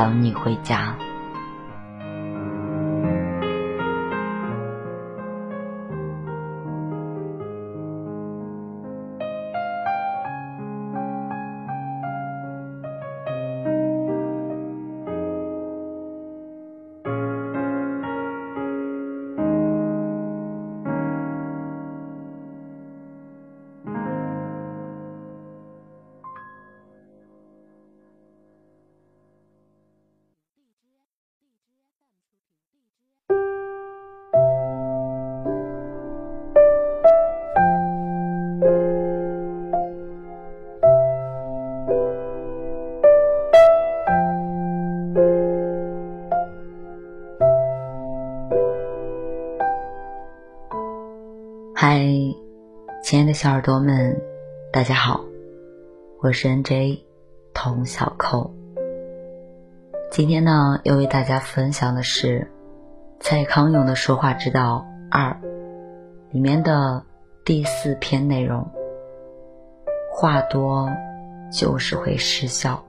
等你回家。亲爱的小耳朵们，大家好，我是 N.J. 童小扣。今天呢，要为大家分享的是蔡康永的《说话之道二》里面的第四篇内容：话多就是会失效。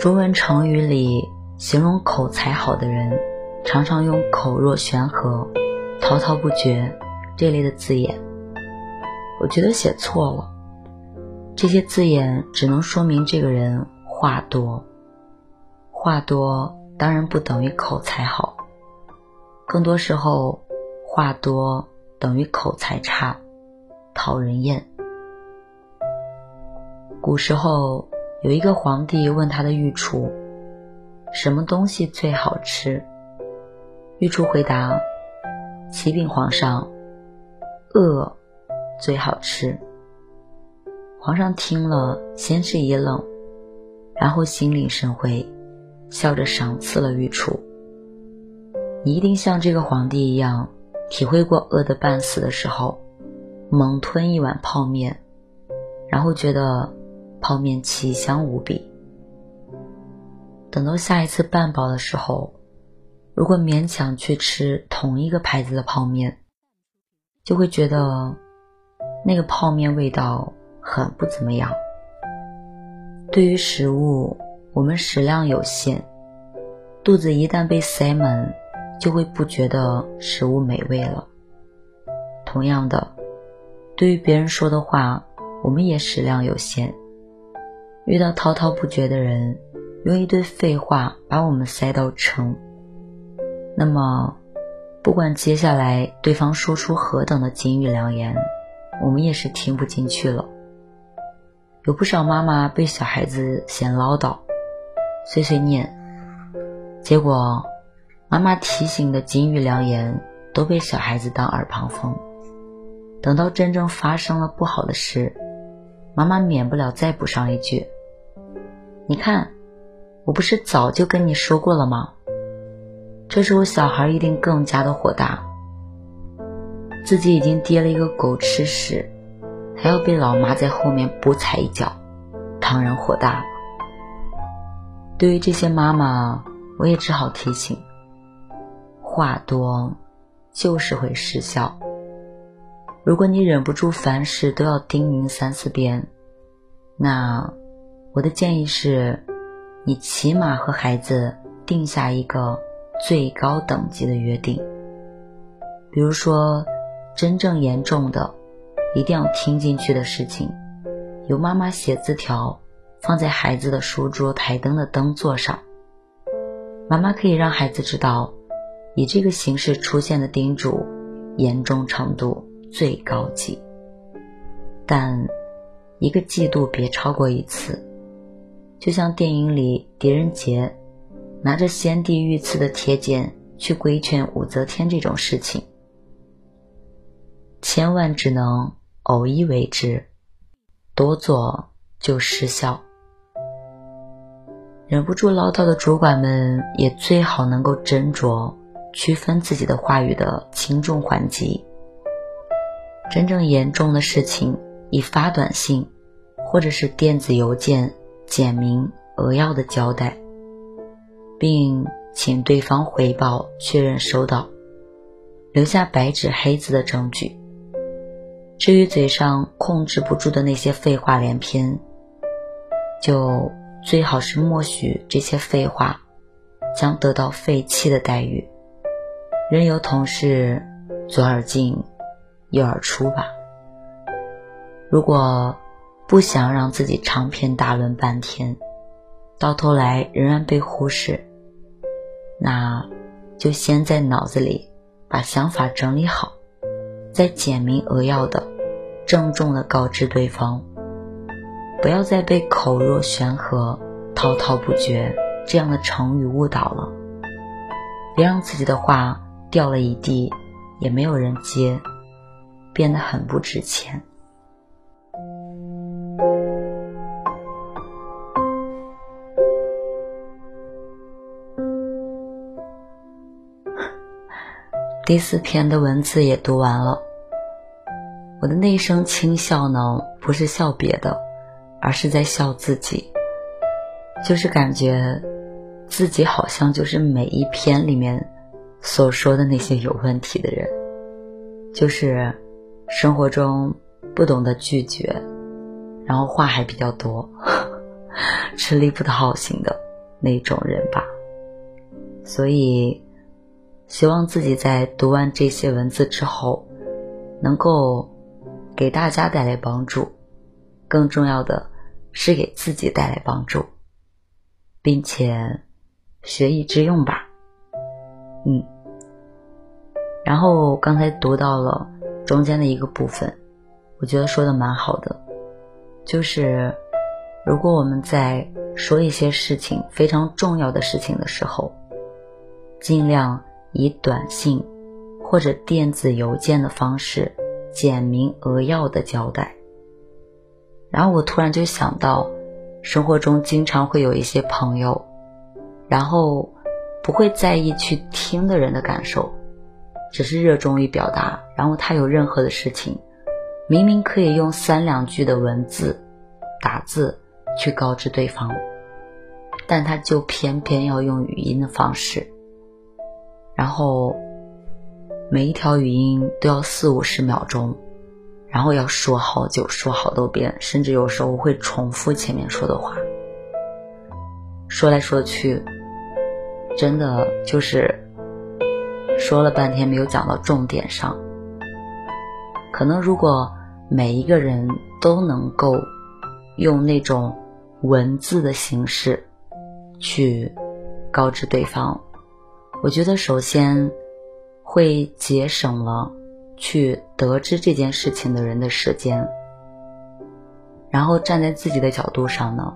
中文成语里形容口才好的人，常常用口若悬河、滔滔不绝这类的字眼。我觉得写错了，这些字眼只能说明这个人话多。话多当然不等于口才好，更多时候话多等于口才差，讨人厌。古时候有一个皇帝问他的御厨。什么东西最好吃？御厨回答：“启禀皇上，饿最好吃。”皇上听了，先是一愣，然后心领神会，笑着赏赐了御厨。你一定像这个皇帝一样，体会过饿得半死的时候，猛吞一碗泡面，然后觉得泡面奇香无比。等到下一次半饱的时候，如果勉强去吃同一个牌子的泡面，就会觉得那个泡面味道很不怎么样。对于食物，我们食量有限，肚子一旦被塞满，就会不觉得食物美味了。同样的，对于别人说的话，我们也食量有限，遇到滔滔不绝的人。用一堆废话把我们塞到撑，那么，不管接下来对方说出何等的金玉良言，我们也是听不进去了。有不少妈妈被小孩子嫌唠叨，碎碎念，结果妈妈提醒的金玉良言都被小孩子当耳旁风。等到真正发生了不好的事，妈妈免不了再补上一句：“你看。”我不是早就跟你说过了吗？这时候小孩一定更加的火大，自己已经跌了一个狗吃屎，还要被老妈在后面补踩一脚，当然火大了。对于这些妈妈，我也只好提醒：话多就是会失效。如果你忍不住凡事都要叮咛三四遍，那我的建议是。你起码和孩子定下一个最高等级的约定，比如说，真正严重的、一定要听进去的事情，由妈妈写字条放在孩子的书桌台灯的灯座上。妈妈可以让孩子知道，以这个形式出现的叮嘱，严重程度最高级，但一个季度别超过一次。就像电影里狄仁杰拿着先帝御赐的铁剪去规劝武则天这种事情，千万只能偶一为之，多做就失效。忍不住唠叨的主管们也最好能够斟酌区分自己的话语的轻重缓急。真正严重的事情，以发短信或者是电子邮件。简明扼要的交代，并请对方回报确认收到，留下白纸黑字的证据。至于嘴上控制不住的那些废话连篇，就最好是默许这些废话将得到废弃的待遇，任由同事左耳进右耳出吧。如果。不想让自己长篇大论半天，到头来仍然被忽视，那就先在脑子里把想法整理好，再简明扼要的、郑重的告知对方。不要再被“口若悬河”“滔滔不绝”这样的成语误导了，别让自己的话掉了一地，也没有人接，变得很不值钱。第四篇的文字也读完了，我的那一声轻笑呢，不是笑别的，而是在笑自己，就是感觉自己好像就是每一篇里面所说的那些有问题的人，就是生活中不懂得拒绝，然后话还比较多，吃力不讨好型的那种人吧。所以希望自己在读完这些文字之后，能够给大家带来帮助，更重要的是给自己带来帮助，并且学以致用吧。嗯，然后刚才读到了中间的一个部分，我觉得说的蛮好的，就是如果我们在说一些事情非常重要的事情的时候，尽量以短信或者电子邮件的方式简明扼要的交代。然后我突然就想到，生活中经常会有一些朋友，然后。不会在意去听的人的感受，只是热衷于表达。然后他有任何的事情，明明可以用三两句的文字打字去告知对方，但他就偏偏要用语音的方式。然后每一条语音都要四五十秒钟，然后要说好久，说好多遍，甚至有时候会重复前面说的话，说来说去。真的就是说了半天没有讲到重点上。可能如果每一个人都能够用那种文字的形式去告知对方，我觉得首先会节省了去得知这件事情的人的时间。然后站在自己的角度上呢，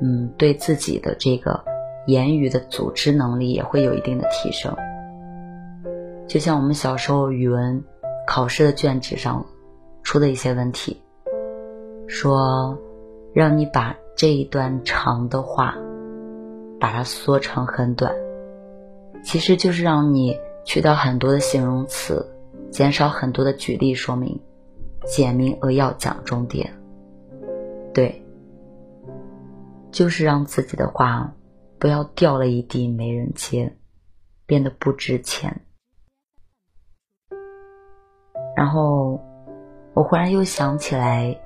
嗯，对自己的这个。言语的组织能力也会有一定的提升，就像我们小时候语文考试的卷纸上出的一些问题，说让你把这一段长的话把它缩成很短，其实就是让你去掉很多的形容词，减少很多的举例说明，简明扼要讲重点。对，就是让自己的话。不要掉了一地没人接，变得不值钱。然后我忽然又想起来，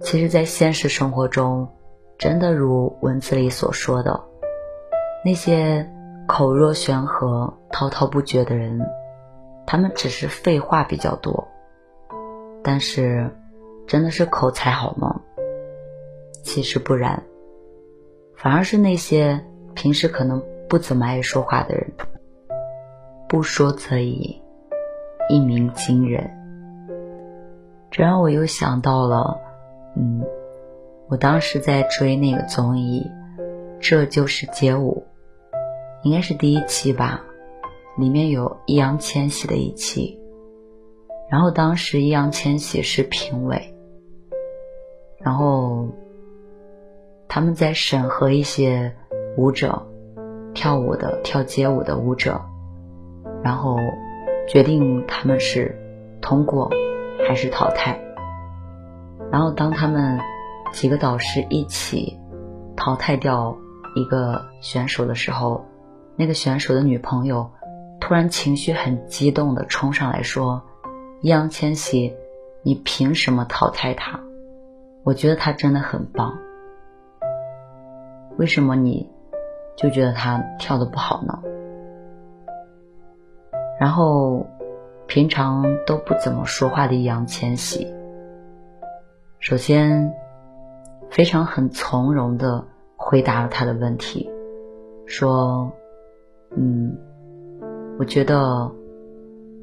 其实，在现实生活中，真的如文字里所说的，那些口若悬河、滔滔不绝的人，他们只是废话比较多，但是，真的是口才好吗？其实不然。反而是那些平时可能不怎么爱说话的人，不说则已，一鸣惊人。这让我又想到了，嗯，我当时在追那个综艺《这就是街舞》，应该是第一期吧，里面有易烊千玺的一期，然后当时易烊千玺是评委，然后。他们在审核一些舞者跳舞的跳街舞的舞者，然后决定他们是通过还是淘汰。然后当他们几个导师一起淘汰掉一个选手的时候，那个选手的女朋友突然情绪很激动的冲上来说：“易烊千玺，你凭什么淘汰他？我觉得他真的很棒。”为什么你就觉得他跳的不好呢？然后平常都不怎么说话的易烊千玺，首先非常很从容的回答了他的问题，说：“嗯，我觉得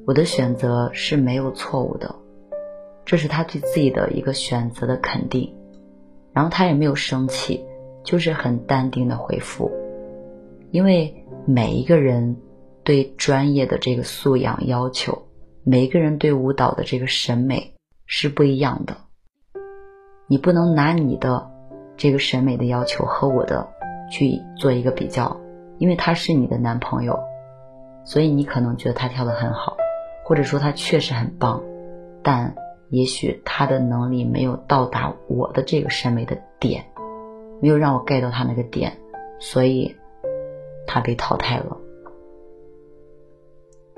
我的选择是没有错误的，这是他对自己的一个选择的肯定。”然后他也没有生气。就是很淡定的回复，因为每一个人对专业的这个素养要求，每个人对舞蹈的这个审美是不一样的。你不能拿你的这个审美的要求和我的去做一个比较，因为他是你的男朋友，所以你可能觉得他跳的很好，或者说他确实很棒，但也许他的能力没有到达我的这个审美的点。没有让我 get 到他那个点，所以他被淘汰了。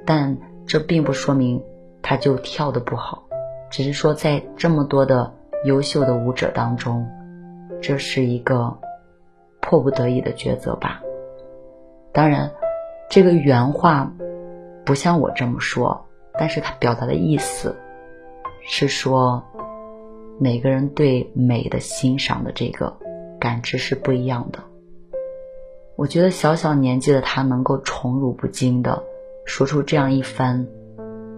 但这并不说明他就跳的不好，只是说在这么多的优秀的舞者当中，这是一个迫不得已的抉择吧。当然，这个原话不像我这么说，但是它表达的意思是说，每个人对美的欣赏的这个感知是不一样的。我觉得小小年纪的他能够宠辱不惊的说出这样一番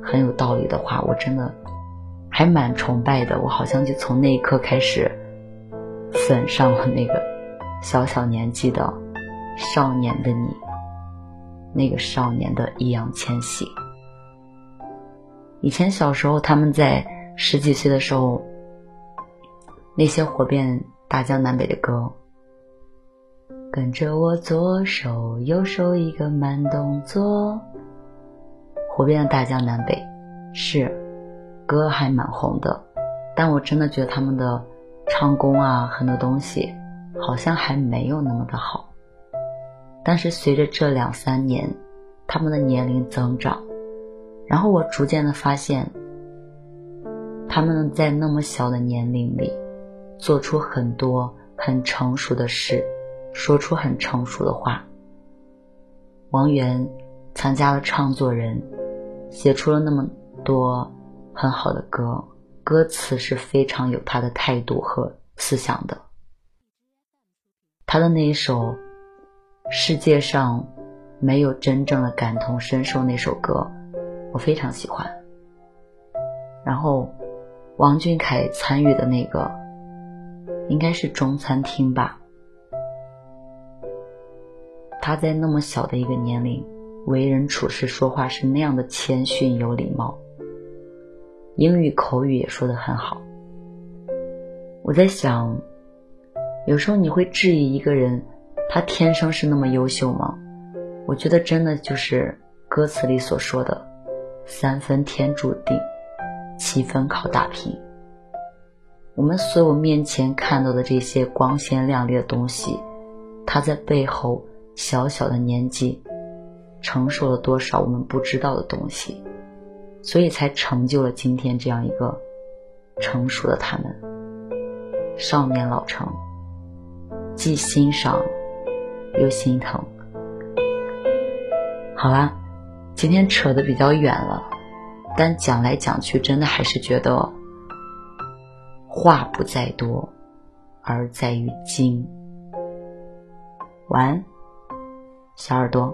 很有道理的话，我真的还蛮崇拜的。我好像就从那一刻开始粉上了那个小小年纪的少年的你，那个少年的易烊千玺。以前小时候，他们在十几岁的时候，那些火遍大江南北的歌。跟着我左手右手一个慢动作，火遍了大江南北，是歌还蛮红的，但我真的觉得他们的唱功啊，很多东西好像还没有那么的好。但是随着这两三年他们的年龄增长，然后我逐渐的发现，他们在那么小的年龄里做出很多很成熟的事。说出很成熟的话。王源参加了唱作人，写出了那么多很好的歌，歌词是非常有他的态度和思想的。他的那一首《世界上没有真正的感同身受》那首歌，我非常喜欢。然后，王俊凯参与的那个，应该是中餐厅吧。他在那么小的一个年龄，为人处事说话是那样的谦逊有礼貌，英语口语也说得很好。我在想，有时候你会质疑一个人，他天生是那么优秀吗？我觉得真的就是歌词里所说的“三分天注定，七分靠打拼”。我们所有面前看到的这些光鲜亮丽的东西，它在背后。小小的年纪，承受了多少我们不知道的东西，所以才成就了今天这样一个成熟的他们。少年老成，既欣赏又心疼。好啦，今天扯得比较远了，但讲来讲去，真的还是觉得话不在多，而在于精。晚安。小耳朵。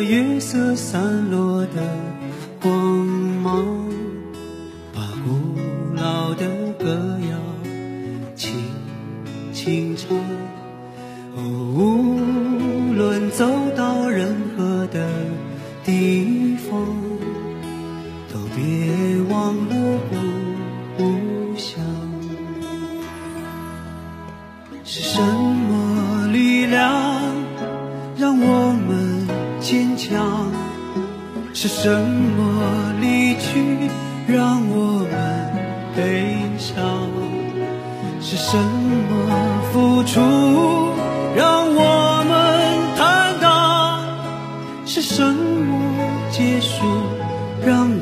月色散落。的光芒路让我们坦荡，是什么结束让？